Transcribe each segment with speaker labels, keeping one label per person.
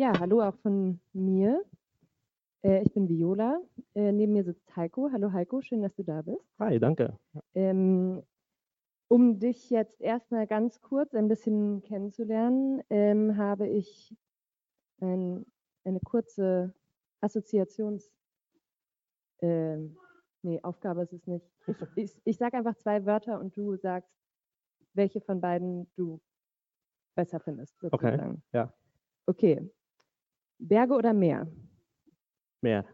Speaker 1: Ja, hallo auch von mir. Äh, ich bin Viola. Äh, neben mir sitzt Heiko. Hallo Heiko, schön, dass du da bist.
Speaker 2: Hi, danke.
Speaker 1: Ähm, um dich jetzt erstmal ganz kurz ein bisschen kennenzulernen, ähm, habe ich ein, eine kurze Assoziations... ähm, nee, Aufgabe ist es nicht. Ich, ich, ich sage einfach zwei Wörter und du sagst, welche von beiden du besser findest.
Speaker 2: Okay,
Speaker 1: Sozusagen.
Speaker 2: ja.
Speaker 1: Okay. Berge oder Meer?
Speaker 2: Mehr.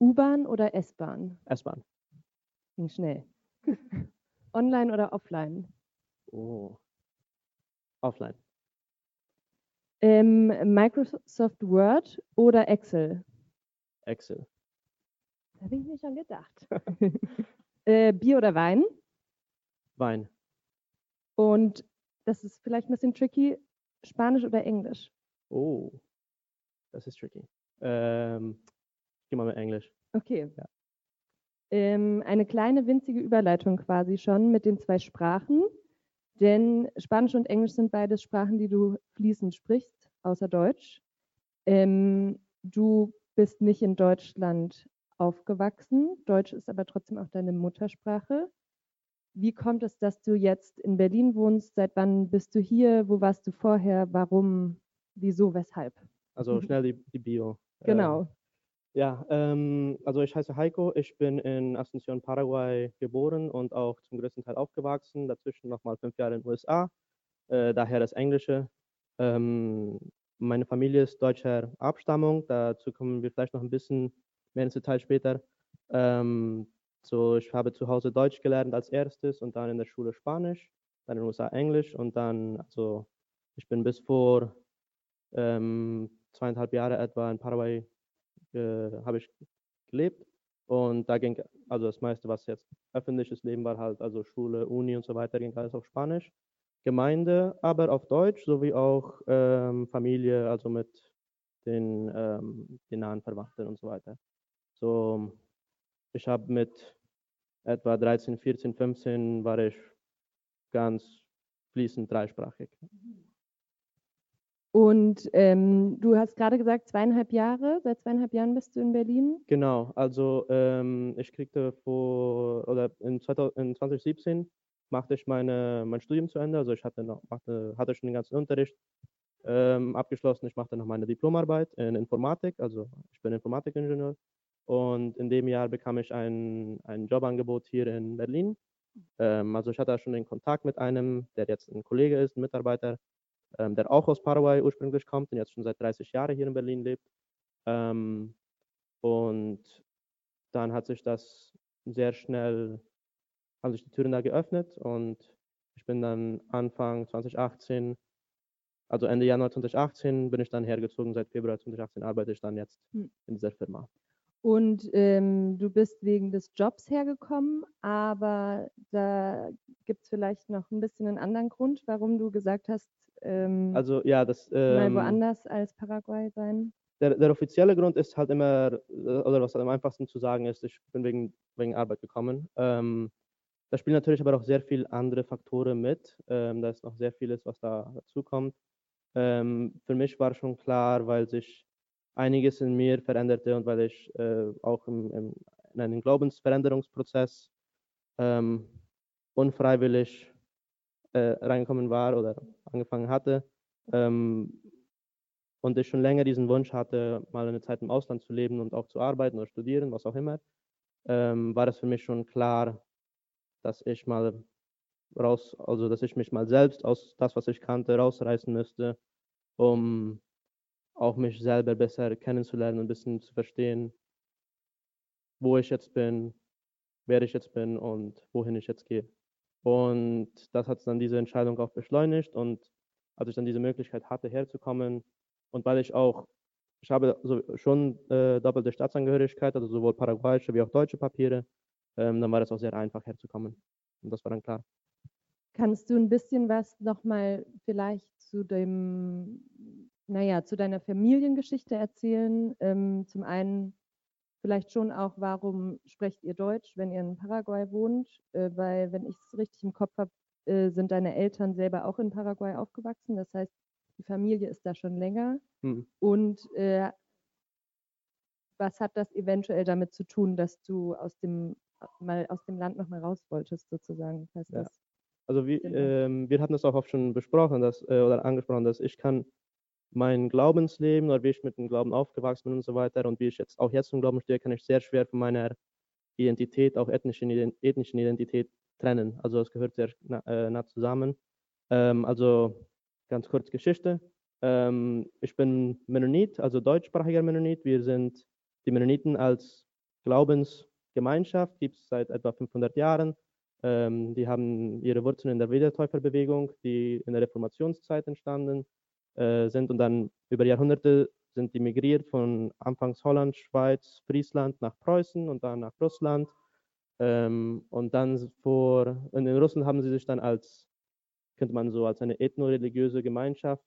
Speaker 1: U-Bahn oder S-Bahn?
Speaker 2: S-Bahn.
Speaker 1: Ging schnell. Online oder offline?
Speaker 2: Oh. Offline.
Speaker 1: Ähm, Microsoft Word oder Excel?
Speaker 2: Excel.
Speaker 1: Das habe ich mir schon gedacht. äh, Bier oder Wein?
Speaker 2: Wein.
Speaker 1: Und das ist vielleicht ein bisschen tricky. Spanisch oder Englisch?
Speaker 2: Oh. Das ist tricky. Ähm, ich gehe mal mit Englisch.
Speaker 1: Okay.
Speaker 2: Ja.
Speaker 1: Ähm, eine kleine winzige Überleitung quasi schon mit den zwei Sprachen. Denn Spanisch und Englisch sind beides Sprachen, die du fließend sprichst, außer Deutsch. Ähm, du bist nicht in Deutschland aufgewachsen. Deutsch ist aber trotzdem auch deine Muttersprache. Wie kommt es, dass du jetzt in Berlin wohnst? Seit wann bist du hier? Wo warst du vorher? Warum? Wieso? Weshalb?
Speaker 2: Also
Speaker 1: Mhm.
Speaker 2: schnell die, die Bio.
Speaker 1: Genau.
Speaker 2: Äh, ja, ähm, also ich heiße Heiko. Ich bin in Asunción, Paraguay geboren und auch zum größten Teil aufgewachsen. Dazwischen nochmal fünf Jahre in den USA. Äh, daher das Englische. Ähm, meine Familie ist deutscher Abstammung. Dazu kommen wir vielleicht noch ein bisschen mehr ins Detail später. Ähm, so, ich habe zu Hause Deutsch gelernt als erstes und dann in der Schule Spanisch, dann in den USA Englisch und dann, also ich bin bis vor ähm, zweieinhalb Jahre etwa in Paraguay äh, habe ich gelebt und da ging also das meiste, was jetzt öffentliches Leben war, halt also Schule, Uni und so weiter, ging alles auf Spanisch. Gemeinde aber auf Deutsch, sowie auch ähm, Familie, also mit den, ähm, den nahen Verwandten und so weiter. So, ich habe mit etwa 13, 14, 15 war ich ganz fließend dreisprachig.
Speaker 1: Und ähm, du hast gerade gesagt, zweieinhalb Jahre, seit zweieinhalb Jahren bist du in Berlin.
Speaker 2: Genau, also ähm, ich kriegte vor, oder in, 2000, in 2017 machte ich meine, mein Studium zu Ende, also ich hatte, noch, machte, hatte schon den ganzen Unterricht ähm, abgeschlossen, ich machte noch meine Diplomarbeit in Informatik, also ich bin Informatikingenieur. Und in dem Jahr bekam ich ein, ein Jobangebot hier in Berlin. Ähm, also ich hatte schon den Kontakt mit einem, der jetzt ein Kollege ist, ein Mitarbeiter, ähm, der auch aus Paraguay ursprünglich kommt und jetzt schon seit 30 Jahren hier in Berlin lebt. Ähm, und dann hat sich das sehr schnell, haben sich die Türen da geöffnet und ich bin dann Anfang 2018, also Ende Januar 2018, bin ich dann hergezogen. Seit Februar 2018 arbeite ich dann jetzt
Speaker 1: Hm.
Speaker 2: in dieser Firma.
Speaker 1: Und ähm, du bist wegen des Jobs hergekommen, aber da gibt es vielleicht noch ein bisschen einen anderen Grund, warum du gesagt hast, ähm,
Speaker 2: Also ja, das
Speaker 1: mal
Speaker 2: ähm,
Speaker 1: woanders als Paraguay sein.
Speaker 2: der, der offizielle Grund ist halt immer, äh, oder was halt am einfachsten zu sagen ist, ich bin wegen, wegen Arbeit gekommen. Ähm, da spielen natürlich aber auch sehr viele andere Faktoren mit. Ähm, da ist noch sehr vieles, was da dazu kommt. Ähm, für mich war schon klar, weil sich einiges in mir veränderte und weil ich äh, auch im, im, in einen Glaubensveränderungsprozess ähm, unfreiwillig äh, reingekommen war oder angefangen hatte. Ähm, und ich schon länger diesen Wunsch hatte, mal eine Zeit im Ausland zu leben und auch zu arbeiten oder studieren, was auch immer, ähm, war es für mich schon klar, dass ich mal raus, also dass ich mich mal selbst aus das, was ich kannte, rausreißen müsste, um auch mich selber besser kennenzulernen und ein bisschen zu verstehen, wo ich jetzt bin, wer ich jetzt bin und wohin ich jetzt gehe. Und das hat dann diese Entscheidung auch beschleunigt und als ich dann diese Möglichkeit hatte, herzukommen und weil ich auch, ich habe so schon äh, doppelte Staatsangehörigkeit, also sowohl paraguayische wie auch deutsche Papiere, ähm, dann war es auch sehr einfach herzukommen. Und das war dann klar.
Speaker 1: Kannst du ein bisschen was nochmal vielleicht zu dem, naja, zu deiner Familiengeschichte erzählen? Ähm, zum einen vielleicht schon auch, warum sprecht ihr Deutsch, wenn ihr in Paraguay wohnt? Äh, weil, wenn ich es richtig im Kopf habe, äh, sind deine Eltern selber auch in Paraguay aufgewachsen. Das heißt, die Familie ist da schon länger.
Speaker 2: Hm.
Speaker 1: Und äh, was hat das eventuell damit zu tun, dass du aus dem mal aus dem Land noch mal raus wolltest, sozusagen? Heißt
Speaker 2: Ja. Also wir, ähm, wir hatten das auch oft schon besprochen, dass, äh, oder angesprochen, dass ich kann mein Glaubensleben oder wie ich mit dem Glauben aufgewachsen bin und so weiter und wie ich jetzt auch jetzt im Glauben stehe, kann ich sehr schwer von meiner Identität, auch ethnischen, ethnischen Identität trennen. Also es gehört sehr nah, äh, nah zusammen. Ähm, also ganz kurz Geschichte. Ähm, ich bin Mennonit, also deutschsprachiger Mennonit. Wir sind die Mennoniten als Glaubensgemeinschaft, gibt es seit etwa 500 Jahren. Ähm, die haben ihre Wurzeln in der Wiedertäuferbewegung, die in der Reformationszeit entstanden äh, sind und dann über Jahrhunderte sind die migriert von anfangs Holland, Schweiz, Friesland nach Preußen und dann nach Russland. Ähm, und dann vor, in Russland haben sie sich dann als, könnte man so als eine ethno-religiöse Gemeinschaft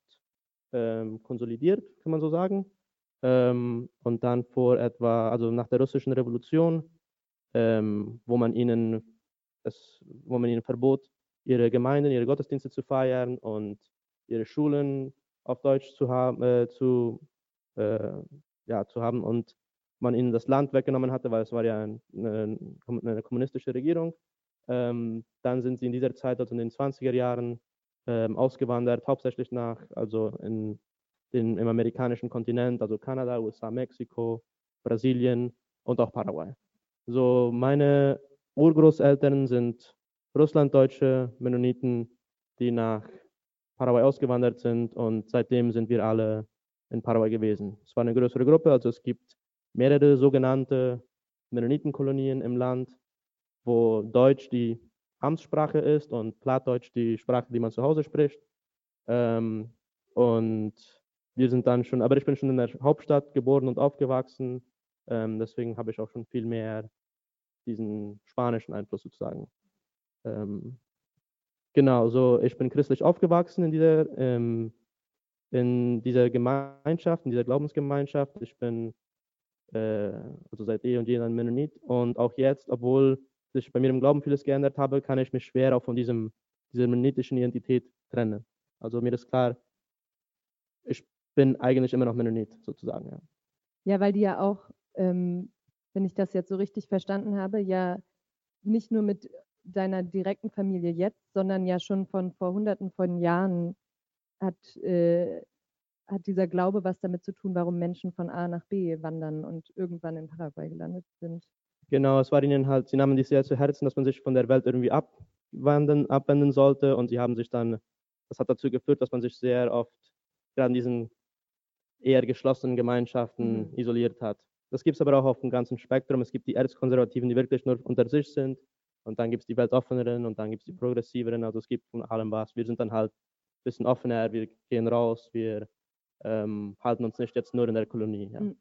Speaker 2: ähm, konsolidiert, kann man so sagen. Ähm, und dann vor etwa, also nach der russischen Revolution, ähm, wo man ihnen das, wo man ihnen verbot, ihre Gemeinden, ihre Gottesdienste zu feiern und ihre Schulen auf Deutsch zu haben, äh, zu, äh, ja, zu haben und man ihnen das Land weggenommen hatte, weil es war ja ein, eine, eine kommunistische Regierung. Ähm, dann sind sie in dieser Zeit, also in den 20er Jahren, ähm, ausgewandert, hauptsächlich nach, also in den, im amerikanischen Kontinent, also Kanada, USA, Mexiko, Brasilien und auch Paraguay. So, meine Urgroßeltern sind russlanddeutsche Mennoniten, die nach Paraguay ausgewandert sind und seitdem sind wir alle in Paraguay gewesen. Es war eine größere Gruppe, also es gibt mehrere sogenannte Mennonitenkolonien im Land, wo Deutsch die Amtssprache ist und Plattdeutsch die Sprache, die man zu Hause spricht. Ähm, und wir sind dann schon, aber ich bin schon in der Hauptstadt geboren und aufgewachsen, ähm, deswegen habe ich auch schon viel mehr diesen spanischen Einfluss sozusagen. Ähm, genau, so ich bin christlich aufgewachsen in dieser, ähm, in dieser Gemeinschaft, in dieser Glaubensgemeinschaft. Ich bin äh, also seit eh und je ein Mennonit und auch jetzt, obwohl sich bei mir im Glauben vieles geändert habe, kann ich mich schwer auch von diesem, dieser mennonitischen Identität trennen. Also mir ist klar, ich bin eigentlich immer noch Mennonit sozusagen. Ja.
Speaker 1: Ja, weil die ja auch, ähm, wenn ich das jetzt so richtig verstanden habe, ja nicht nur mit deiner direkten Familie jetzt, sondern ja schon von vor hunderten von Jahren hat, äh, hat dieser Glaube was damit zu tun, warum Menschen von A nach B wandern und irgendwann in Paraguay gelandet sind.
Speaker 2: Genau, es war ihnen halt, sie nahmen dies sehr zu Herzen, dass man sich von der Welt irgendwie abwenden, abwenden sollte und sie haben sich dann, das hat dazu geführt, dass man sich sehr oft gerade in diesen eher geschlossenen Gemeinschaften
Speaker 1: Mhm.
Speaker 2: isoliert hat. Das gibt es aber auch auf dem ganzen Spektrum. Es gibt die Erzkonservativen, die wirklich nur unter sich sind und dann gibt es die weltoffeneren und dann gibt es die progressiveren, also es gibt von allem was. Wir sind dann halt ein bisschen offener, wir gehen raus, wir ähm, halten uns nicht jetzt nur in der Kolonie. Ja.
Speaker 1: Mhm.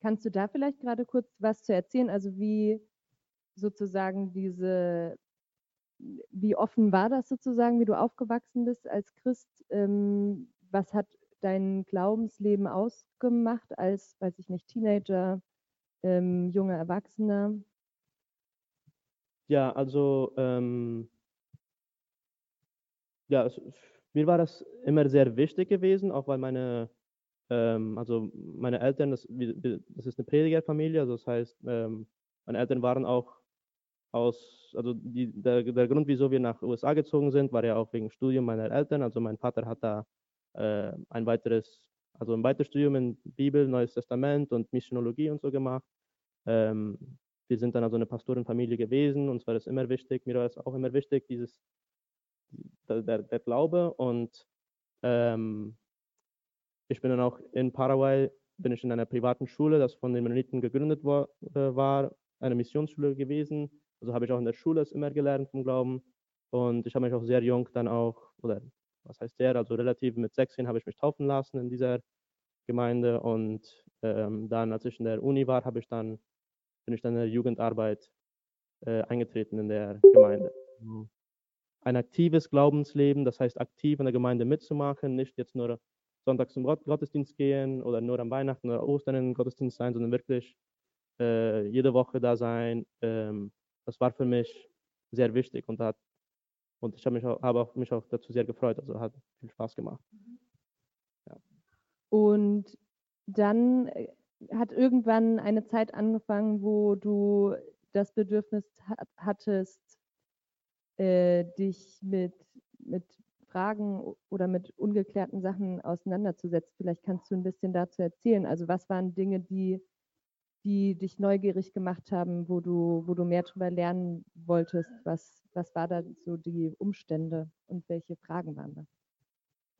Speaker 1: Kannst du da vielleicht gerade kurz was zu erzählen? Also wie sozusagen diese, wie offen war das sozusagen, wie du aufgewachsen bist als Christ? Ähm, was hat dein Glaubensleben ausgemacht als, weiß ich nicht, Teenager, ähm, junger Erwachsener?
Speaker 2: Ja, also ähm, ja, es, mir war das immer sehr wichtig gewesen, auch weil meine, ähm, also meine Eltern, das, das ist eine Predigerfamilie, also das heißt, ähm, meine Eltern waren auch aus, also die, der, der Grund, wieso wir nach USA gezogen sind, war ja auch wegen Studium meiner Eltern. Also mein Vater hat da äh, ein weiteres, also ein weiteres Studium in Bibel, Neues Testament und Missionologie und so gemacht. Ähm, wir sind dann also eine Pastorenfamilie gewesen, uns war das immer wichtig, mir war es auch immer wichtig, dieses, der, der, der Glaube und ähm, ich bin dann auch in Paraguay, bin ich in einer privaten Schule, das von den Mennoniten gegründet war, äh, war eine Missionsschule gewesen. Also habe ich auch in der Schule es immer gelernt vom Glauben und ich habe mich auch sehr jung dann auch, oder was heißt sehr, also relativ mit 16 habe ich mich taufen lassen in dieser Gemeinde und ähm, dann, als ich in der Uni war, habe ich dann, bin ich dann in der Jugendarbeit äh, eingetreten in der Gemeinde. Ein aktives Glaubensleben, das heißt aktiv in der Gemeinde mitzumachen, nicht jetzt nur sonntags zum Gott Gottesdienst gehen oder nur am Weihnachten oder Ostern in den Gottesdienst sein, sondern wirklich äh, jede Woche da sein. Ähm, das war für mich sehr wichtig und hat und ich habe mich auch, auch, mich auch dazu sehr gefreut. Also hat viel Spaß gemacht.
Speaker 1: Und dann äh, hat irgendwann eine Zeit angefangen, wo du das Bedürfnis hattest, äh, dich mit, mit Fragen oder mit ungeklärten Sachen auseinanderzusetzen. Vielleicht kannst du ein bisschen dazu erzählen. Also was waren Dinge, die, die dich neugierig gemacht haben, wo du, wo du mehr darüber lernen wolltest? Was, was war da so die Umstände und welche Fragen waren das?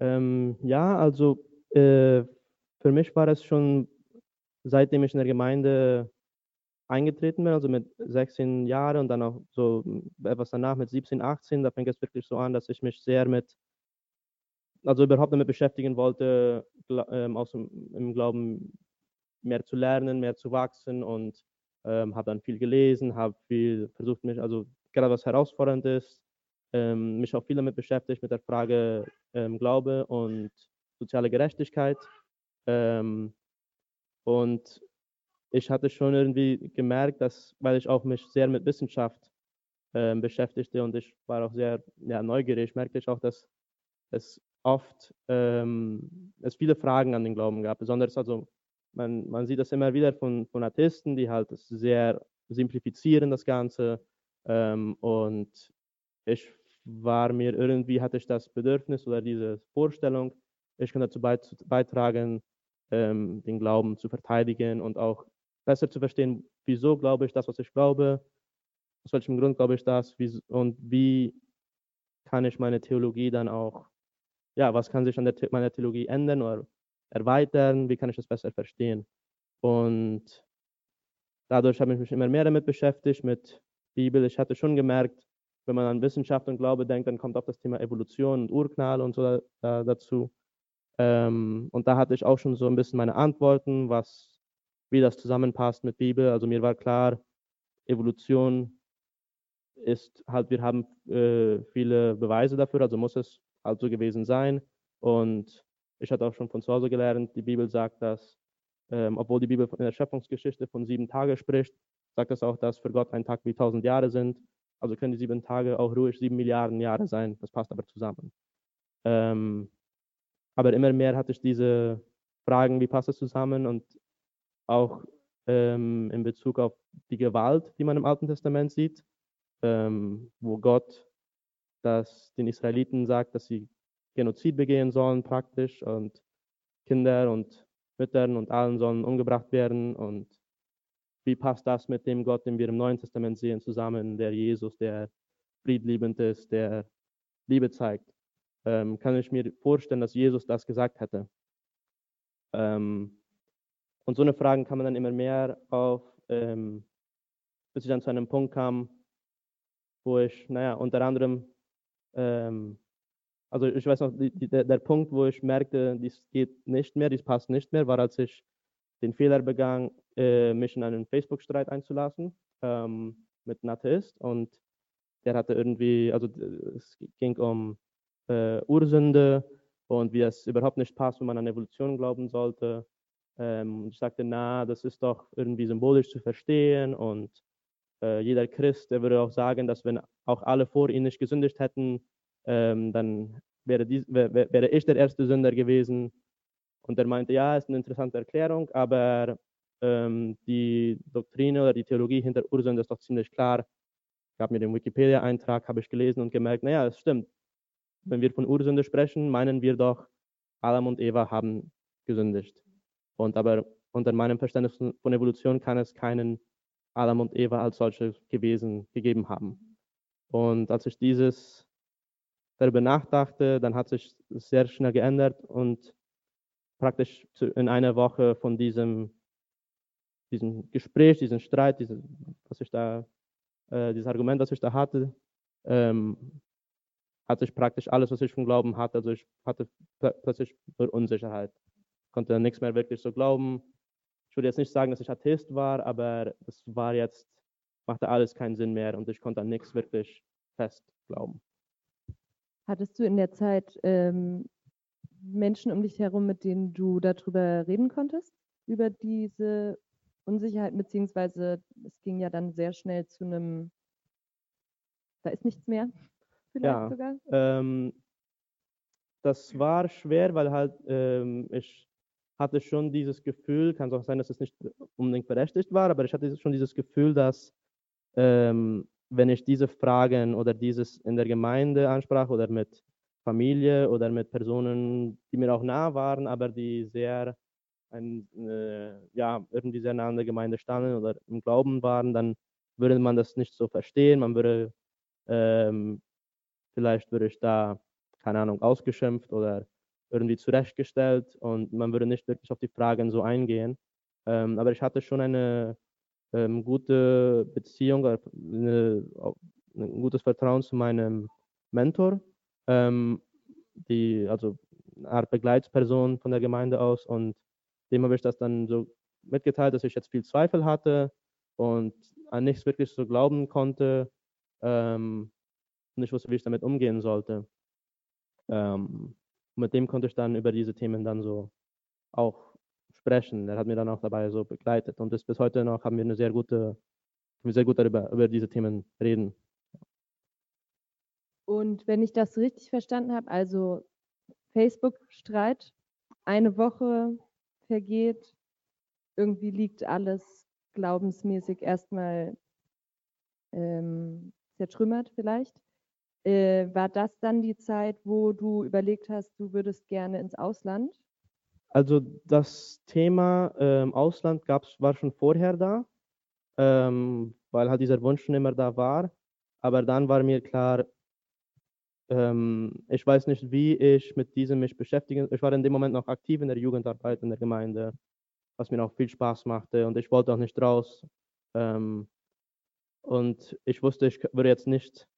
Speaker 2: Ähm, ja, also äh, für mich war es schon, seitdem ich in der Gemeinde eingetreten bin, also mit 16 Jahren und dann auch so etwas danach mit 17, 18, da fängt es wirklich so an, dass ich mich sehr mit, also überhaupt damit beschäftigen wollte, ähm, aus dem, im Glauben mehr zu lernen, mehr zu wachsen und ähm, habe dann viel gelesen, habe viel versucht, mich, also gerade was herausfordernd ist, ähm, mich auch viel damit beschäftigt, mit der Frage ähm, Glaube und soziale Gerechtigkeit. Ähm, und ich hatte schon irgendwie gemerkt, dass, weil ich auch mich sehr mit Wissenschaft äh, beschäftigte und ich war auch sehr ja, neugierig, merkte ich auch, dass es oft ähm, es viele Fragen an den Glauben gab. Besonders also man, man sieht das immer wieder von, von Atheisten, die halt sehr simplifizieren das Ganze. Ähm, und ich war mir irgendwie, hatte ich das Bedürfnis oder diese Vorstellung, ich kann dazu beitragen, ähm, den Glauben zu verteidigen und auch besser zu verstehen, wieso glaube ich das, was ich glaube, aus welchem Grund glaube ich das wie, und wie kann ich meine Theologie dann auch, ja, was kann sich an der, meiner Theologie ändern oder erweitern, wie kann ich das besser verstehen. Und dadurch habe ich mich immer mehr damit beschäftigt, mit Bibel. Ich hatte schon gemerkt, wenn man an Wissenschaft und Glaube denkt, dann kommt auch das Thema Evolution und Urknall und so da, dazu. Ähm, und da hatte ich auch schon so ein bisschen meine Antworten, was wie das zusammenpasst mit Bibel. Also mir war klar, Evolution ist halt, wir haben äh, viele Beweise dafür, also muss es halt so gewesen sein. Und ich hatte auch schon von zu Hause gelernt, die Bibel sagt, dass, ähm, obwohl die Bibel in der Schöpfungsgeschichte von sieben Tagen spricht, sagt es auch, dass für Gott ein Tag wie tausend Jahre sind. Also können die sieben Tage auch ruhig sieben Milliarden Jahre sein. Das passt aber zusammen. Ähm, aber immer mehr hatte ich diese Fragen, wie passt es zusammen? Und auch ähm, in Bezug auf die Gewalt, die man im Alten Testament sieht, ähm, wo Gott das den Israeliten sagt, dass sie Genozid begehen sollen praktisch und Kinder und Müttern und allen sollen umgebracht werden und wie passt das mit dem Gott, den wir im Neuen Testament sehen, zusammen, der Jesus, der friedliebend ist, der Liebe zeigt. Ähm, kann ich mir vorstellen, dass Jesus das gesagt hätte. Ähm, und so eine Fragen kann man dann immer mehr auf, ähm, bis ich dann zu einem Punkt kam, wo ich, naja, unter anderem, ähm, also ich weiß noch, die, die, der, der, Punkt, wo ich merkte, dies geht nicht mehr, dies passt nicht mehr, war, als ich den Fehler begann, äh, mich in einen Facebook-Streit einzulassen ähm, mit einem Atheist und der hatte irgendwie, also es ging um äh, Ursünde und wie es überhaupt nicht passt, wenn man an Evolution glauben sollte ähm, ich sagte, na, das ist doch irgendwie symbolisch zu verstehen und äh, jeder Christ, der würde auch sagen, dass wenn auch alle vor ihm nicht gesündigt hätten, ähm, dann wäre, dies, wär, wäre ich der erste Sünder gewesen. Und er meinte, ja, ist eine interessante Erklärung, aber ähm, die Doktrine oder die Theologie hinter Ursünde ist doch ziemlich klar. Ich habe mir den Wikipedia-Eintrag, habe ich gelesen und gemerkt, naja, es stimmt. Wenn wir von Ursünde sprechen, meinen wir doch, Adam und Eva haben gesündigt. Und aber unter meinem Verständnis von Evolution kann es keinen Adam und Eva als solche gewesen gegeben haben. Und als ich dieses darüber nachdachte, dann hat sich sehr schnell geändert und praktisch in einer Woche von diesem, diesem Gespräch, diesem Streit, diese, was ich da, äh, dieses Argument, das ich da hatte, ähm, hatte ich praktisch alles, was ich vom Glauben hatte. Also ich hatte plötzlich Unsicherheit konnte nichts mehr wirklich so glauben. Ich würde jetzt nicht sagen, dass ich Atheist war, aber es war jetzt, machte alles keinen Sinn mehr und ich konnte an nichts wirklich fest glauben.
Speaker 1: Hattest du in der Zeit ähm, Menschen um dich herum, mit denen du darüber reden konntest? Über diese Unsicherheit, beziehungsweise es ging ja dann sehr schnell zu einem, da ist nichts mehr,
Speaker 2: vielleicht ja, sogar? Ähm, das war schwer, weil halt ähm, ich hatte schon dieses Gefühl, kann es auch sein, dass es nicht unbedingt berechtigt war, aber ich hatte schon dieses Gefühl, dass ähm, wenn ich diese Fragen oder dieses in der Gemeinde ansprach oder mit Familie oder mit Personen, die mir auch nah waren, aber die sehr ein, äh, ja, irgendwie sehr nah an der Gemeinde standen oder im Glauben waren, dann würde man das nicht so verstehen. Man würde, ähm, vielleicht würde ich da, keine Ahnung, ausgeschimpft oder irgendwie zurechtgestellt und man würde nicht wirklich auf die Fragen so eingehen. Ähm, aber ich hatte schon eine ähm, gute Beziehung, eine, ein gutes Vertrauen zu meinem Mentor, ähm, die, also eine Art Begleitsperson von der Gemeinde aus und dem habe ich das dann so mitgeteilt, dass ich jetzt viel Zweifel hatte und an nichts wirklich so glauben konnte ähm, und ich wusste, wie ich damit umgehen sollte. Ähm, mit dem konnte ich dann über diese Themen dann so auch sprechen. Er hat mir dann auch dabei so begleitet und bis heute noch haben wir eine sehr gute, sehr gut darüber über diese Themen reden.
Speaker 1: Und wenn ich das richtig verstanden habe, also Facebook-Streit, eine Woche vergeht, irgendwie liegt alles glaubensmäßig erstmal ähm, zertrümmert vielleicht. Äh, war das dann die Zeit, wo du überlegt hast, du würdest gerne ins Ausland?
Speaker 2: Also das Thema ähm, Ausland gab's, war schon vorher da, ähm, weil halt dieser Wunsch schon immer da war. Aber dann war mir klar, ähm, ich weiß nicht, wie ich mit diesem mich beschäftigen. Ich war in dem Moment noch aktiv in der Jugendarbeit in der Gemeinde, was mir auch viel Spaß machte und ich wollte auch nicht raus. Ähm, und ich wusste, ich würde jetzt nicht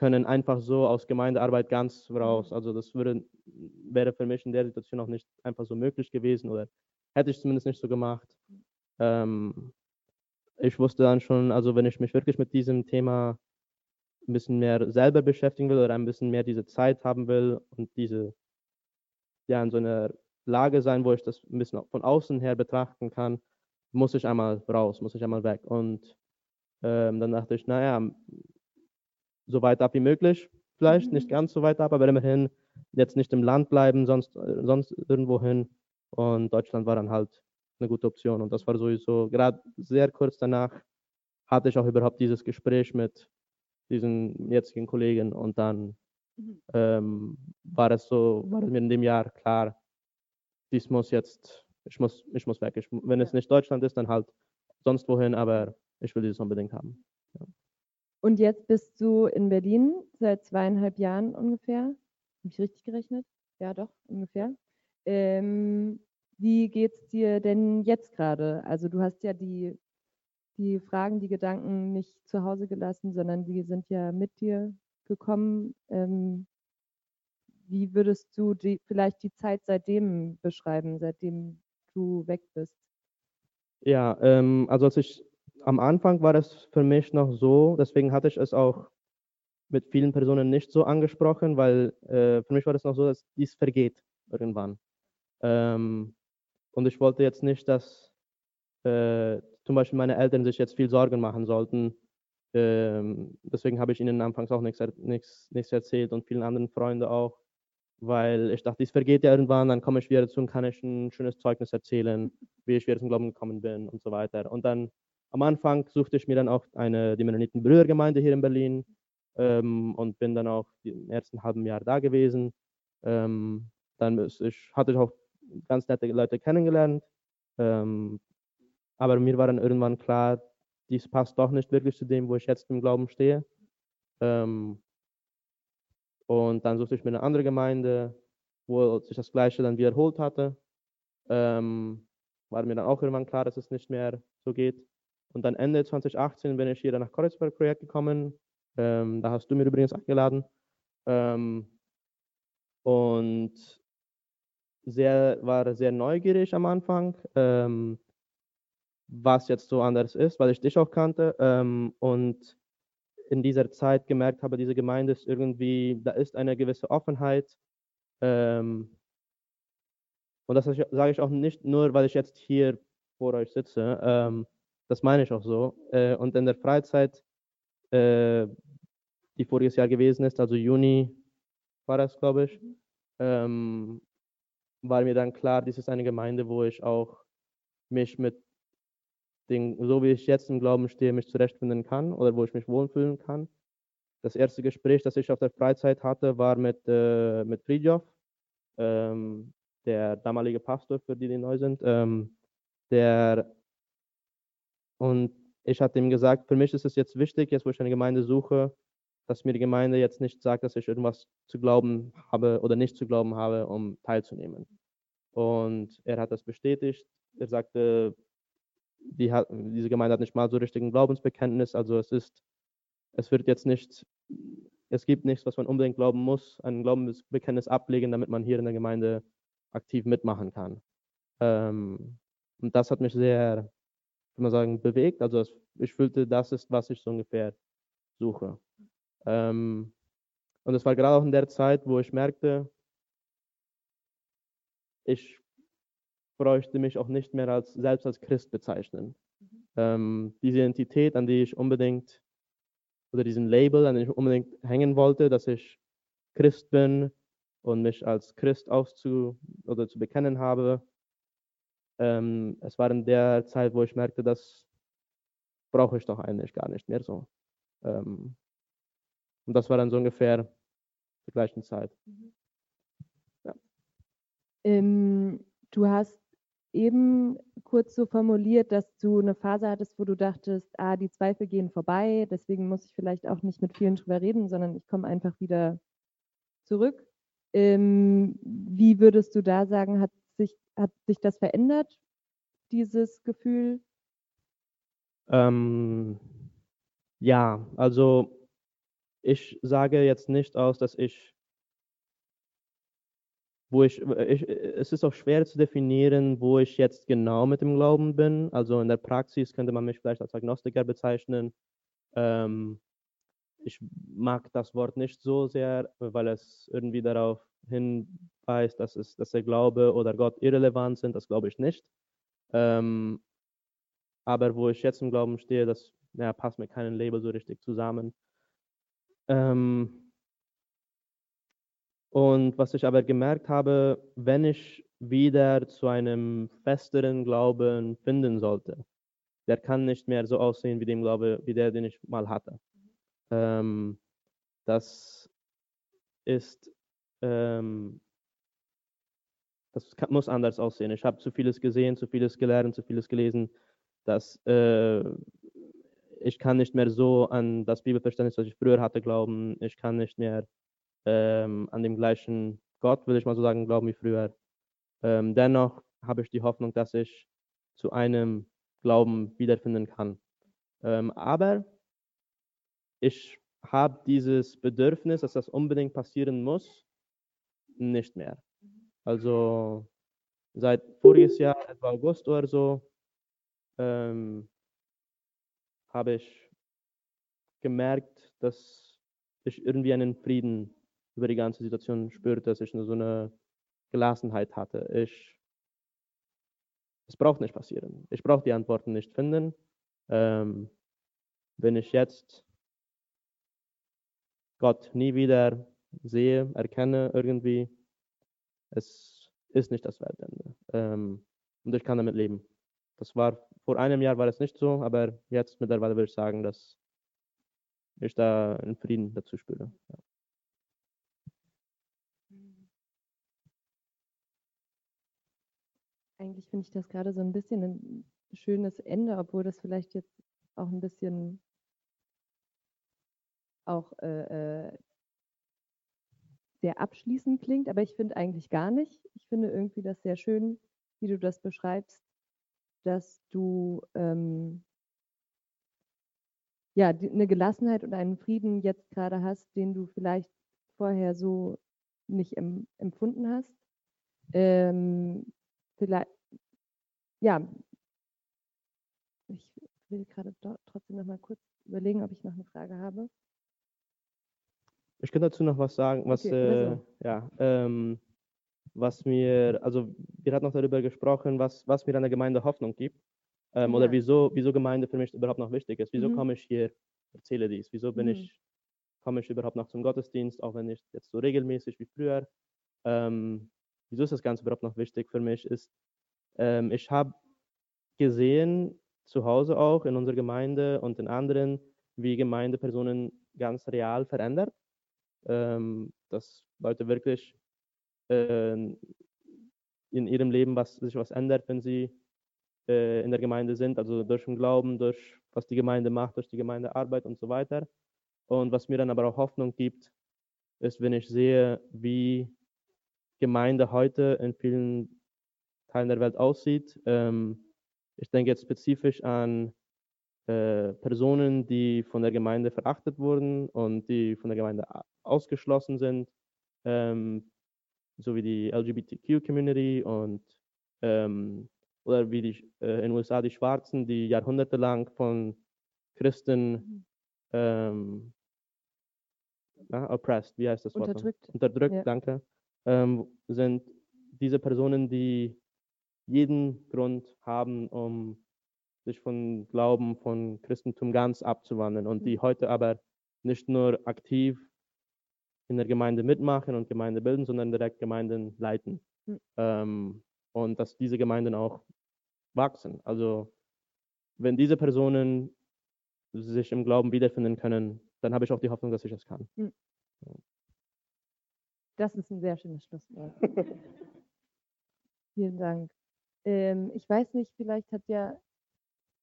Speaker 2: können einfach so aus Gemeindearbeit ganz raus. Also das würde, wäre für mich in der Situation auch nicht einfach so möglich gewesen oder hätte ich zumindest nicht so gemacht. Ähm, ich wusste dann schon, also wenn ich mich wirklich mit diesem Thema ein bisschen mehr selber beschäftigen will oder ein bisschen mehr diese Zeit haben will und diese, ja, in so einer Lage sein, wo ich das ein bisschen von außen her betrachten kann, muss ich einmal raus, muss ich einmal weg. Und ähm, dann dachte ich, naja, so weit ab wie möglich, vielleicht mhm. nicht ganz so weit ab, aber immerhin jetzt nicht im Land bleiben, sonst, äh, sonst irgendwo hin. Und Deutschland war dann halt eine gute Option. Und das war sowieso, gerade sehr kurz danach hatte ich auch überhaupt dieses Gespräch mit diesen jetzigen Kollegen und dann mhm. ähm, war es so, war es mir in dem Jahr klar, dies muss jetzt, ich muss, ich muss weg. Ich, wenn es nicht Deutschland ist, dann halt sonst wohin, aber ich will dieses unbedingt haben.
Speaker 1: Und jetzt bist du in Berlin seit zweieinhalb Jahren ungefähr. Habe ich richtig gerechnet? Ja, doch, ungefähr. Ähm, wie geht es dir denn jetzt gerade? Also du hast ja die die Fragen, die Gedanken nicht zu Hause gelassen, sondern die sind ja mit dir gekommen. Ähm, wie würdest du die, vielleicht die Zeit seitdem beschreiben, seitdem du weg bist?
Speaker 2: Ja, ähm, also als ich am Anfang war es für mich noch so, deswegen hatte ich es auch mit vielen Personen nicht so angesprochen, weil äh, für mich war es noch so, dass dies vergeht irgendwann. Ähm, und ich wollte jetzt nicht, dass äh, zum Beispiel meine Eltern sich jetzt viel Sorgen machen sollten. Ähm, deswegen habe ich ihnen anfangs auch nichts, nichts, nichts erzählt und vielen anderen Freunden auch, weil ich dachte, dies vergeht ja irgendwann, dann komme ich wieder zu und kann ich ein schönes Zeugnis erzählen, wie ich wieder zum Glauben gekommen bin und so weiter. Und dann am Anfang suchte ich mir dann auch eine, die Mennoniten Brüdergemeinde hier in Berlin ähm, und bin dann auch im ersten halben Jahr da gewesen. Ähm, dann ich, hatte ich auch ganz nette Leute kennengelernt, ähm, aber mir war dann irgendwann klar, dies passt doch nicht wirklich zu dem, wo ich jetzt im Glauben stehe. Ähm, und dann suchte ich mir eine andere Gemeinde, wo sich das Gleiche dann wiederholt hatte. Ähm, war mir dann auch irgendwann klar, dass es nicht mehr so geht. Und dann Ende 2018 bin ich hier nach Kreuzberg Projekt gekommen. Ähm, da hast du mir übrigens eingeladen. Ähm, und sehr, war sehr neugierig am Anfang. Ähm, was jetzt so anders ist, weil ich dich auch kannte ähm, und in dieser Zeit gemerkt habe, diese Gemeinde ist irgendwie, da ist eine gewisse Offenheit. Ähm, und das sage ich auch nicht nur, weil ich jetzt hier vor euch sitze. Das meine ich auch so. Äh, und in der Freizeit, äh, die voriges Jahr gewesen ist, also Juni war das, glaube ich, ähm, war mir dann klar, dies ist eine Gemeinde, wo ich auch mich mit den, so wie ich jetzt im Glauben stehe, mich zurechtfinden kann oder wo ich mich wohlfühlen kann. Das erste Gespräch, das ich auf der Freizeit hatte, war mit, äh, mit Fridjof, ähm, der damalige Pastor, für die, die neu sind. Ähm, der, und ich hatte ihm gesagt, für mich ist es jetzt wichtig, jetzt wo ich eine Gemeinde suche, dass mir die Gemeinde jetzt nicht sagt, dass ich irgendwas zu glauben habe oder nicht zu glauben habe, um teilzunehmen. Und er hat das bestätigt. Er sagte, die hat, diese Gemeinde hat nicht mal so richtig ein Glaubensbekenntnis. Also es ist, es wird jetzt nicht, es gibt nichts, was man unbedingt glauben muss, ein Glaubensbekenntnis ablegen, damit man hier in der Gemeinde aktiv mitmachen kann. Ähm, und das hat mich sehr, kann man sagen, bewegt. Also ich fühlte, das ist, was ich so ungefähr suche. Ähm, und es war gerade auch in der Zeit, wo ich merkte, ich bräuchte mich auch nicht mehr als selbst als Christ bezeichnen. Ähm, diese Identität, an die ich unbedingt, oder diesen Label, an den ich unbedingt hängen wollte, dass ich Christ bin und mich als Christ auszu oder zu bekennen habe. Ähm, es war in der Zeit, wo ich merkte, das brauche ich doch eigentlich gar nicht mehr so. Ähm, und das war dann so ungefähr zur gleichen Zeit. Mhm.
Speaker 1: Ja. Ähm, du hast eben kurz so formuliert, dass du eine Phase hattest, wo du dachtest, ah, die Zweifel gehen vorbei, deswegen muss ich vielleicht auch nicht mit vielen drüber reden, sondern ich komme einfach wieder zurück. Ähm, wie würdest du da sagen, hat sich, hat sich das verändert, dieses Gefühl?
Speaker 2: Ähm, ja, also ich sage jetzt nicht aus, dass ich wo ich, ich, es ist auch schwer zu definieren, wo ich jetzt genau mit dem Glauben bin. Also in der Praxis könnte man mich vielleicht als Agnostiker bezeichnen. Ähm, ich mag das Wort nicht so sehr, weil es irgendwie darauf hinweist, dass, es, dass der Glaube oder Gott irrelevant sind. Das glaube ich nicht. Ähm, aber wo ich jetzt im Glauben stehe, das ja, passt mir keinen Label so richtig zusammen. Ähm, und was ich aber gemerkt habe, wenn ich wieder zu einem festeren Glauben finden sollte, der kann nicht mehr so aussehen wie dem Glaube, wie der, den ich mal hatte. Ähm, das ist, ähm, das kann, muss anders aussehen. Ich habe zu vieles gesehen, zu vieles gelernt, zu vieles gelesen, dass äh, ich kann nicht mehr so an das Bibelverständnis, das ich früher hatte, glauben. Ich kann nicht mehr ähm, an dem gleichen Gott, würde ich mal so sagen, glauben wie früher. Ähm, dennoch habe ich die Hoffnung, dass ich zu einem Glauben wiederfinden kann. Ähm, aber ich habe dieses Bedürfnis, dass das unbedingt passieren muss, nicht mehr. Also seit voriges Jahr, etwa August oder so, ähm, habe ich gemerkt, dass ich irgendwie einen Frieden über die ganze Situation spürt, dass ich nur so eine Gelassenheit hatte. Ich, es braucht nicht passieren. Ich brauche die Antworten nicht finden. Ähm, wenn ich jetzt Gott nie wieder sehe, erkenne irgendwie, es ist nicht das Weltende. Ähm, und ich kann damit leben. Das war vor einem Jahr war es nicht so, aber jetzt mittlerweile würde ich sagen, dass ich da einen Frieden dazu spüre. Ja.
Speaker 1: Eigentlich finde ich das gerade so ein bisschen ein schönes Ende, obwohl das vielleicht jetzt auch ein bisschen auch äh, äh, sehr abschließend klingt, aber ich finde eigentlich gar nicht. Ich finde irgendwie das sehr schön, wie du das beschreibst, dass du ähm, ja eine Gelassenheit und einen Frieden jetzt gerade hast, den du vielleicht vorher so nicht em, empfunden hast. Ähm, vielleicht, ja, ich will gerade trotzdem noch mal kurz überlegen, ob ich noch eine Frage habe.
Speaker 2: Ich könnte dazu noch was sagen, was, okay, äh, ja, ähm, was mir, also wir hatten noch darüber gesprochen, was, was mir an der Gemeinde Hoffnung gibt. Ähm, ja. Oder wieso, wieso Gemeinde für mich überhaupt noch wichtig ist. Wieso mhm. komme ich hier, erzähle dies? Wieso bin mhm. ich, komme ich überhaupt noch zum Gottesdienst, auch wenn nicht jetzt so regelmäßig wie früher? Ähm, wieso ist das Ganze überhaupt noch wichtig für mich, ist, ähm, ich habe gesehen, zu Hause auch, in unserer Gemeinde und in anderen, wie Gemeindepersonen ganz real verändert. Ähm, dass Leute wirklich äh, in ihrem Leben was, sich was ändert, wenn sie äh, in der Gemeinde sind, also durch den Glauben, durch was die Gemeinde macht, durch die Gemeindearbeit und so weiter. Und was mir dann aber auch Hoffnung gibt, ist, wenn ich sehe, wie Gemeinde heute in vielen Teilen der Welt aussieht. Ähm, ich denke jetzt spezifisch an äh, Personen, die von der Gemeinde verachtet wurden und die von der Gemeinde ausgeschlossen sind, ähm, so wie die LGBTQ-Community und ähm, oder wie die, äh, in den USA die Schwarzen, die jahrhundertelang von Christen ähm, na, oppressed, wie heißt das
Speaker 1: Wort? Unterdrückt.
Speaker 2: Unterdrückt, ja. danke. Ähm, sind diese Personen, die jeden Grund haben, um sich von Glauben, von Christentum ganz abzuwandern und die mhm. heute aber nicht nur aktiv in der Gemeinde mitmachen und Gemeinde bilden, sondern direkt Gemeinden leiten. Mhm. Ähm, und dass diese Gemeinden auch wachsen. Also wenn diese Personen sich im Glauben wiederfinden können, dann habe ich auch die Hoffnung, dass ich es kann. Mhm.
Speaker 1: Das ist ein sehr schönes Schlusswort. Vielen Dank. Ähm, ich weiß nicht, vielleicht hat ja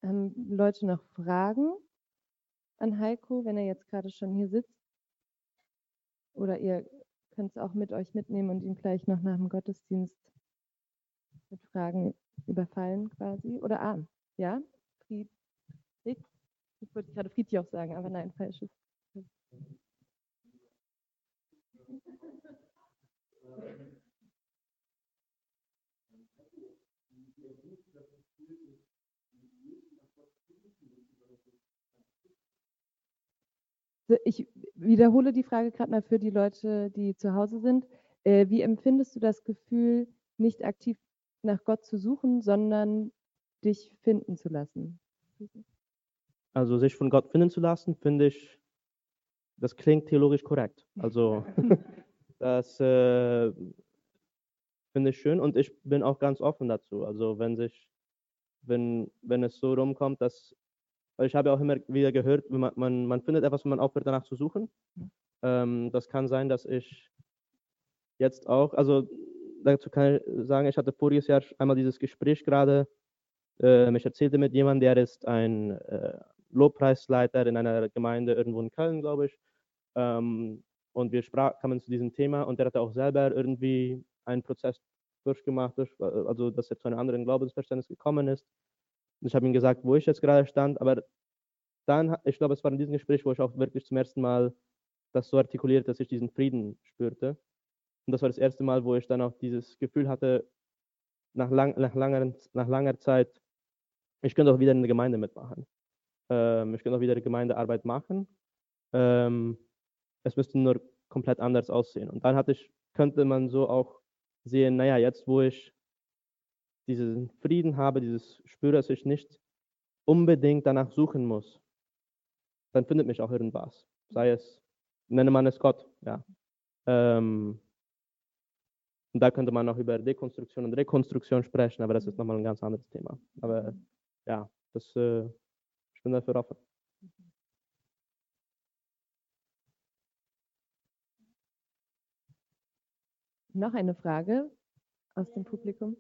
Speaker 1: haben Leute noch Fragen an Heiko, wenn er jetzt gerade schon hier sitzt. Oder ihr könnt es auch mit euch mitnehmen und ihn gleich noch nach dem Gottesdienst mit Fragen überfallen quasi. Oder ah, ja, Friedrich. Ich wollte gerade Friedrich auch sagen, aber nein, falsches. Ich wiederhole die Frage gerade mal für die Leute, die zu Hause sind. Äh, wie empfindest du das Gefühl, nicht aktiv nach Gott zu suchen, sondern dich finden zu lassen?
Speaker 2: Also sich von Gott finden zu lassen, finde ich, das klingt theologisch korrekt. Also das äh, finde ich schön und ich bin auch ganz offen dazu. Also wenn sich, wenn, wenn es so rumkommt, dass ich habe auch immer wieder gehört, man, man, man findet etwas, wenn man aufhört, danach zu suchen. Ähm, das kann sein, dass ich jetzt auch, also dazu kann ich sagen, ich hatte voriges Jahr einmal dieses Gespräch gerade. Äh, ich erzählte mit jemandem, der ist ein äh, Lobpreisleiter in einer Gemeinde irgendwo in Köln, glaube ich. Ähm, und wir sprach, kamen zu diesem Thema und der hatte auch selber irgendwie einen Prozess durchgemacht, durch, also dass er zu einem anderen Glaubensverständnis gekommen ist. Ich habe ihm gesagt, wo ich jetzt gerade stand, aber dann, ich glaube, es war in diesem Gespräch, wo ich auch wirklich zum ersten Mal das so artikuliert, dass ich diesen Frieden spürte. Und das war das erste Mal, wo ich dann auch dieses Gefühl hatte, nach, lang, nach, langer, nach langer Zeit, ich könnte auch wieder in der Gemeinde mitmachen. Ähm, ich könnte auch wieder Gemeindearbeit machen. Ähm, es müsste nur komplett anders aussehen. Und dann hatte ich, könnte man so auch sehen, naja, jetzt wo ich diesen Frieden habe, dieses spüre, dass ich nicht unbedingt danach suchen muss, dann findet mich auch irgendwas. Sei es, nenne man es Gott, ja. Ähm, und da könnte man noch über Dekonstruktion und Rekonstruktion sprechen, aber das ist nochmal ein ganz anderes Thema. Aber ja, das, äh, ich bin dafür offen.
Speaker 1: Noch eine Frage aus dem Publikum?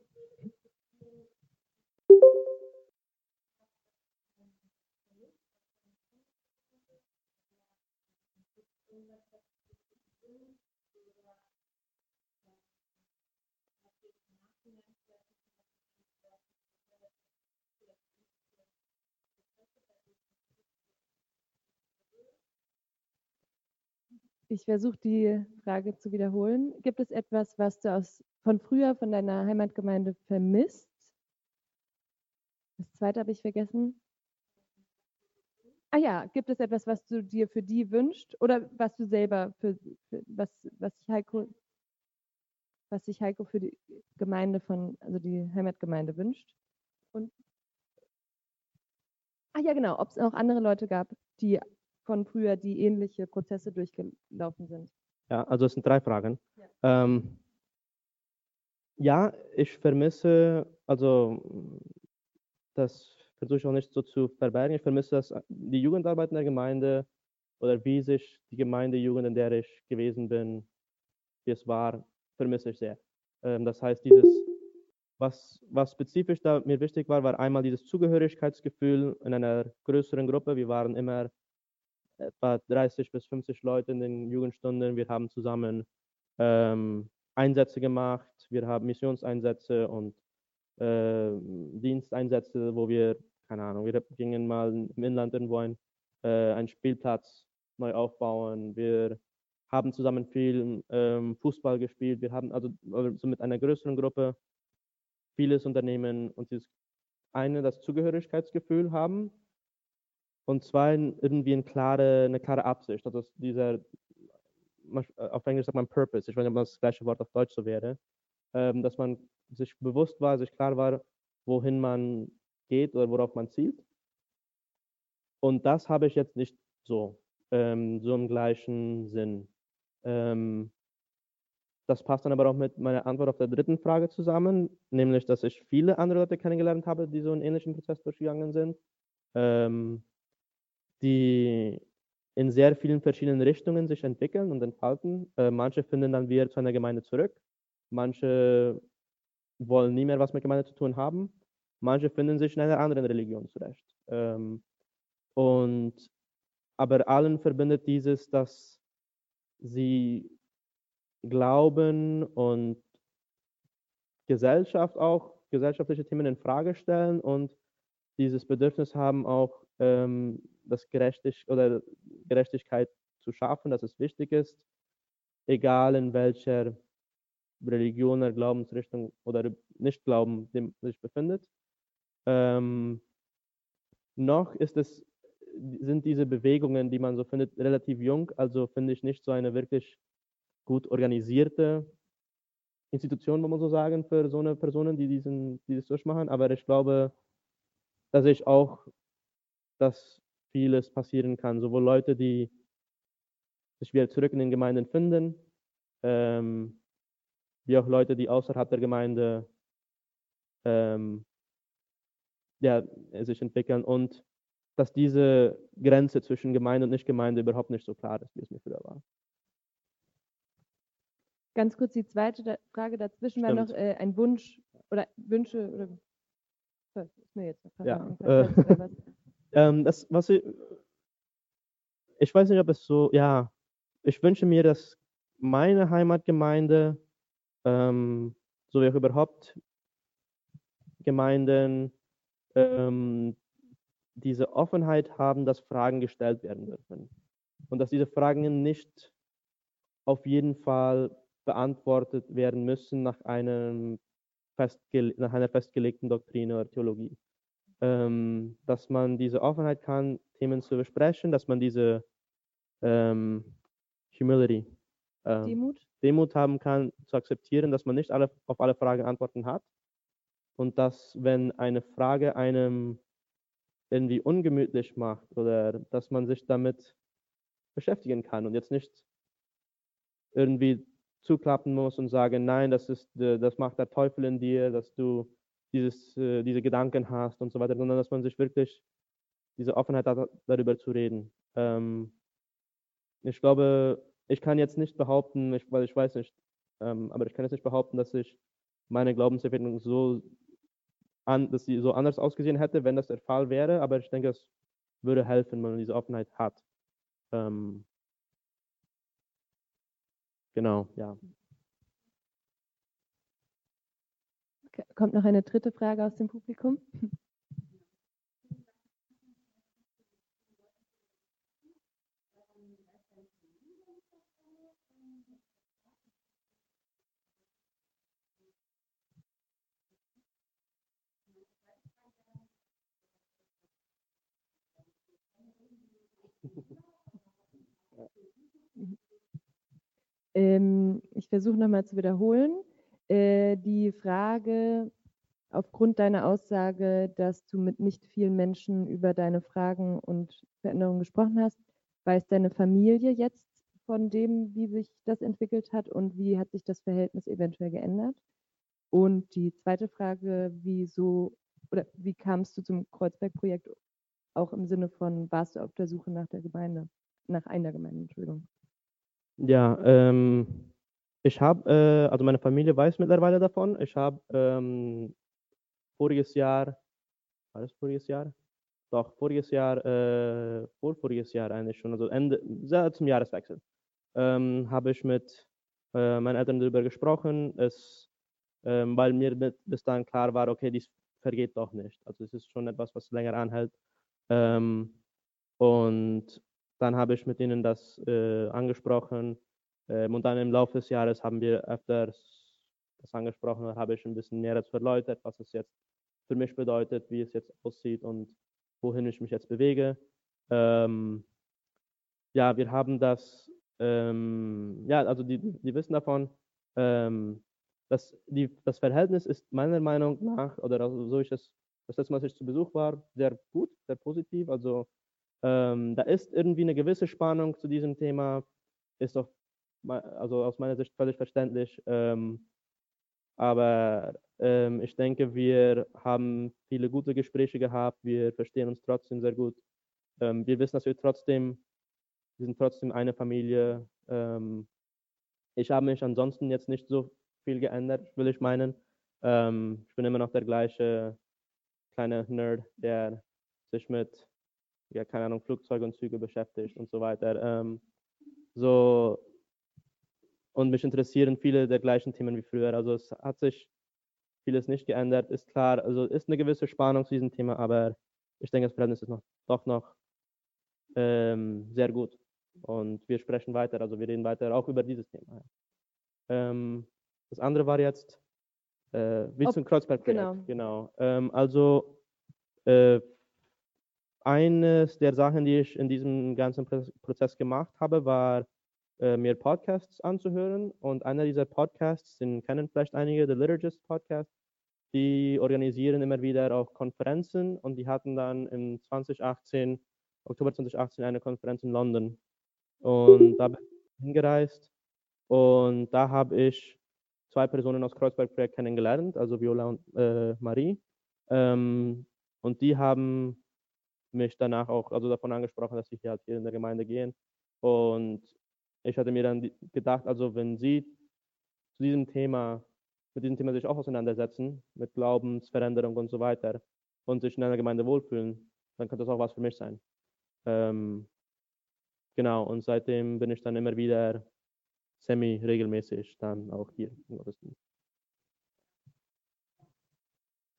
Speaker 1: Ich versuche die Frage zu wiederholen. Gibt es etwas, was du aus, von früher von deiner Heimatgemeinde vermisst? Das zweite habe ich vergessen. Ah ja, gibt es etwas, was du dir für die wünschst oder was du selber für, für was, was sich Heiko, was sich Heiko für die Gemeinde von, also die Heimatgemeinde wünscht? Und Ah ja, genau, ob es auch andere Leute gab, die von früher, die ähnliche Prozesse durchgelaufen sind?
Speaker 2: Ja, also es sind drei Fragen. Ja. Ähm, ja, ich vermisse, also das versuche ich auch nicht so zu verbergen, ich vermisse das, die Jugendarbeit in der Gemeinde oder wie sich die Gemeindejugend, in der ich gewesen bin, wie es war, vermisse ich sehr. Ähm, das heißt, dieses, was, was spezifisch da mir wichtig war, war einmal dieses Zugehörigkeitsgefühl in einer größeren Gruppe. Wir waren immer etwa 30 bis 50 Leute in den Jugendstunden. Wir haben zusammen ähm, Einsätze gemacht, wir haben Missionseinsätze und äh, Diensteinsätze, wo wir, keine Ahnung, wir gingen mal im Inland irgendwo ein, äh, einen Spielplatz neu aufbauen. Wir haben zusammen viel ähm, Fußball gespielt. Wir haben also, also mit einer größeren Gruppe vieles unternehmen und dieses eine, das Zugehörigkeitsgefühl haben und zwei, irgendwie eine klare, eine klare Absicht. Also dieser, auf Englisch sagt man Purpose, ich weiß nicht, ob das gleiche Wort auf Deutsch so wäre, ähm, dass man sich bewusst war, sich klar war, wohin man geht oder worauf man zielt. Und das habe ich jetzt nicht so, ähm, so im gleichen Sinn. Ähm, das passt dann aber auch mit meiner Antwort auf der dritten Frage zusammen, nämlich, dass ich viele andere Leute kennengelernt habe, die so einen ähnlichen Prozess durchgegangen sind, ähm, die in sehr vielen verschiedenen Richtungen sich entwickeln und entfalten. Äh, manche finden dann wieder zu einer Gemeinde zurück, manche wollen nie mehr was mit Gemeinde zu tun haben, manche finden sich in einer anderen Religion zurecht. Ähm, und aber allen verbindet dieses, dass sie Glauben und Gesellschaft auch, gesellschaftliche Themen in Frage stellen und dieses Bedürfnis haben, auch ähm, das Gerechtig oder Gerechtigkeit zu schaffen, dass es wichtig ist, egal in welcher Religion oder Glaubensrichtung oder Nicht-Glauben sich befindet. Ähm, noch ist es, sind diese Bewegungen, die man so findet, relativ jung, also finde ich nicht so eine wirklich gut organisierte Institution, muss man so sagen, für so eine Personen, die diesen, dieses durchmachen. Aber ich glaube, dass ich auch, dass vieles passieren kann. Sowohl Leute, die sich wieder zurück in den Gemeinden finden, ähm, wie auch Leute, die außerhalb der Gemeinde ähm, ja, sich entwickeln und dass diese Grenze zwischen Gemeinde und Nicht-Gemeinde überhaupt nicht so klar ist, wie es mir früher war.
Speaker 1: Ganz kurz die zweite Frage dazwischen Stimmt. war noch äh, ein Wunsch oder Wünsche oder
Speaker 2: so, ist mir jetzt ja, äh, ähm, das, was ich, ich weiß nicht, ob es so, ja, ich wünsche mir, dass meine Heimatgemeinde, ähm, so wie auch überhaupt Gemeinden, ähm, diese Offenheit haben, dass Fragen gestellt werden dürfen. Und dass diese Fragen nicht auf jeden Fall beantwortet werden müssen nach, einem nach einer festgelegten Doktrin oder Theologie. Ähm, dass man diese Offenheit kann, Themen zu besprechen, dass man diese ähm, Humility, ähm, Demut. Demut haben kann, zu akzeptieren, dass man nicht alle, auf alle Fragen Antworten hat und dass, wenn eine Frage einem irgendwie ungemütlich macht oder dass man sich damit beschäftigen kann und jetzt nicht irgendwie zuklappen muss und sagen, nein, das, ist, äh, das macht der Teufel in dir, dass du dieses, äh, diese Gedanken hast und so weiter, sondern dass man sich wirklich diese Offenheit hat, darüber zu reden. Ähm, ich glaube, ich kann jetzt nicht behaupten, ich, weil ich weiß nicht, ähm, aber ich kann jetzt nicht behaupten, dass ich meine Glaubensentwicklung so an, dass sie so anders ausgesehen hätte, wenn das der Fall wäre, aber ich denke, es würde helfen, wenn man diese Offenheit hat. Ähm, Genau, ja.
Speaker 1: Kommt noch eine dritte Frage aus dem Publikum? Ähm, ich versuche nochmal zu wiederholen. Äh, die Frage aufgrund deiner Aussage, dass du mit nicht vielen Menschen über deine Fragen und Veränderungen gesprochen hast, weiß deine Familie jetzt von dem, wie sich das entwickelt hat und wie hat sich das Verhältnis eventuell geändert? Und die zweite Frage, wieso oder wie kamst du zum Kreuzberg-Projekt auch im Sinne von, warst du auf der Suche nach der Gemeinde, nach einer Gemeinde, Entschuldigung?
Speaker 2: Ja, ähm, ich habe, äh, also meine Familie weiß mittlerweile davon. Ich habe ähm, voriges Jahr, war das voriges Jahr? Doch, voriges Jahr, äh, vorvoriges Jahr eigentlich schon, also Ende, zum Jahreswechsel, ähm, habe ich mit äh, meinen Eltern darüber gesprochen, es, ähm, weil mir bis dahin klar war, okay, dies vergeht doch nicht. Also es ist schon etwas, was länger anhält. Ähm, und dann habe ich mit ihnen das äh, angesprochen. Ähm, und dann im Laufe des Jahres haben wir öfters das angesprochen und habe ich ein bisschen mehr jetzt verläutert, was es jetzt für mich bedeutet, wie es jetzt aussieht und wohin ich mich jetzt bewege. Ähm, ja, wir haben das, ähm, ja, also die, die wissen davon, ähm, dass die, das Verhältnis ist meiner Meinung nach, oder also so ich es, das letzte Mal, als ich zu Besuch war, sehr gut, sehr positiv. Also ähm, da ist irgendwie eine gewisse Spannung zu diesem Thema, ist auch, also aus meiner Sicht völlig verständlich. Ähm, aber ähm, ich denke, wir haben viele gute Gespräche gehabt, wir verstehen uns trotzdem sehr gut. Ähm, wir wissen, dass wir trotzdem, wir sind trotzdem eine Familie. Ähm, ich habe mich ansonsten jetzt nicht so viel geändert, will ich meinen. Ähm, ich bin immer noch der gleiche kleine Nerd, der sich mit, ja, keine Ahnung, Flugzeuge und Züge beschäftigt und so weiter. Ähm, so, und mich interessieren viele der gleichen Themen wie früher. Also es hat sich vieles nicht geändert, ist klar. Also ist eine gewisse Spannung zu diesem Thema, aber ich denke, das Verhältnis ist noch, doch noch ähm, sehr gut. Und wir sprechen weiter, also wir reden weiter auch über dieses Thema. Ähm, das andere war jetzt äh, wie Ob, zum Kreuzberg-Projekt. Genau. genau. Ähm, also äh, eines der Sachen, die ich in diesem ganzen Prozess gemacht habe, war äh, mir Podcasts anzuhören. Und einer dieser Podcasts, den kennen vielleicht einige, The Liturgist Podcast, die organisieren immer wieder auch Konferenzen und die hatten dann im 2018, Oktober 2018, eine Konferenz in London. Und da bin ich hingereist und da habe ich zwei Personen aus Kreuzberg-Projekt kennengelernt, also Viola und äh, Marie. Ähm, und die haben mich danach auch also davon angesprochen, dass ich halt hier in der Gemeinde gehe. Und ich hatte mir dann gedacht, also wenn Sie zu diesem Thema, mit diesem Thema sich auch auseinandersetzen, mit Glaubensveränderung und so weiter, und sich in einer Gemeinde wohlfühlen, dann könnte das auch was für mich sein. Ähm, genau, und seitdem bin ich dann immer wieder semi-regelmäßig dann auch hier im Gottesdienst.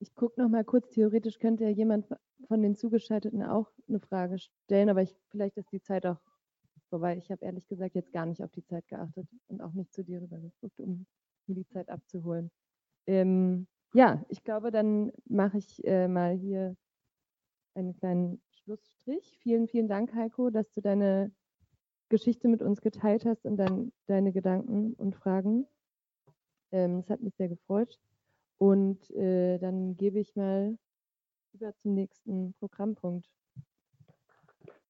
Speaker 1: Ich gucke noch mal kurz, theoretisch könnte ja jemand von den Zugeschalteten auch eine Frage stellen, aber ich, vielleicht ist die Zeit auch vorbei. Ich habe ehrlich gesagt jetzt gar nicht auf die Zeit geachtet und auch nicht zu dir rüber geguckt, um mir die Zeit abzuholen. Ähm, ja, ich glaube, dann mache ich äh, mal hier einen kleinen Schlussstrich. Vielen, vielen Dank, Heiko, dass du deine Geschichte mit uns geteilt hast und dann deine Gedanken und Fragen. Ähm, hat mich sehr gefreut. Und äh, dann gebe ich mal über zum nächsten Programmpunkt.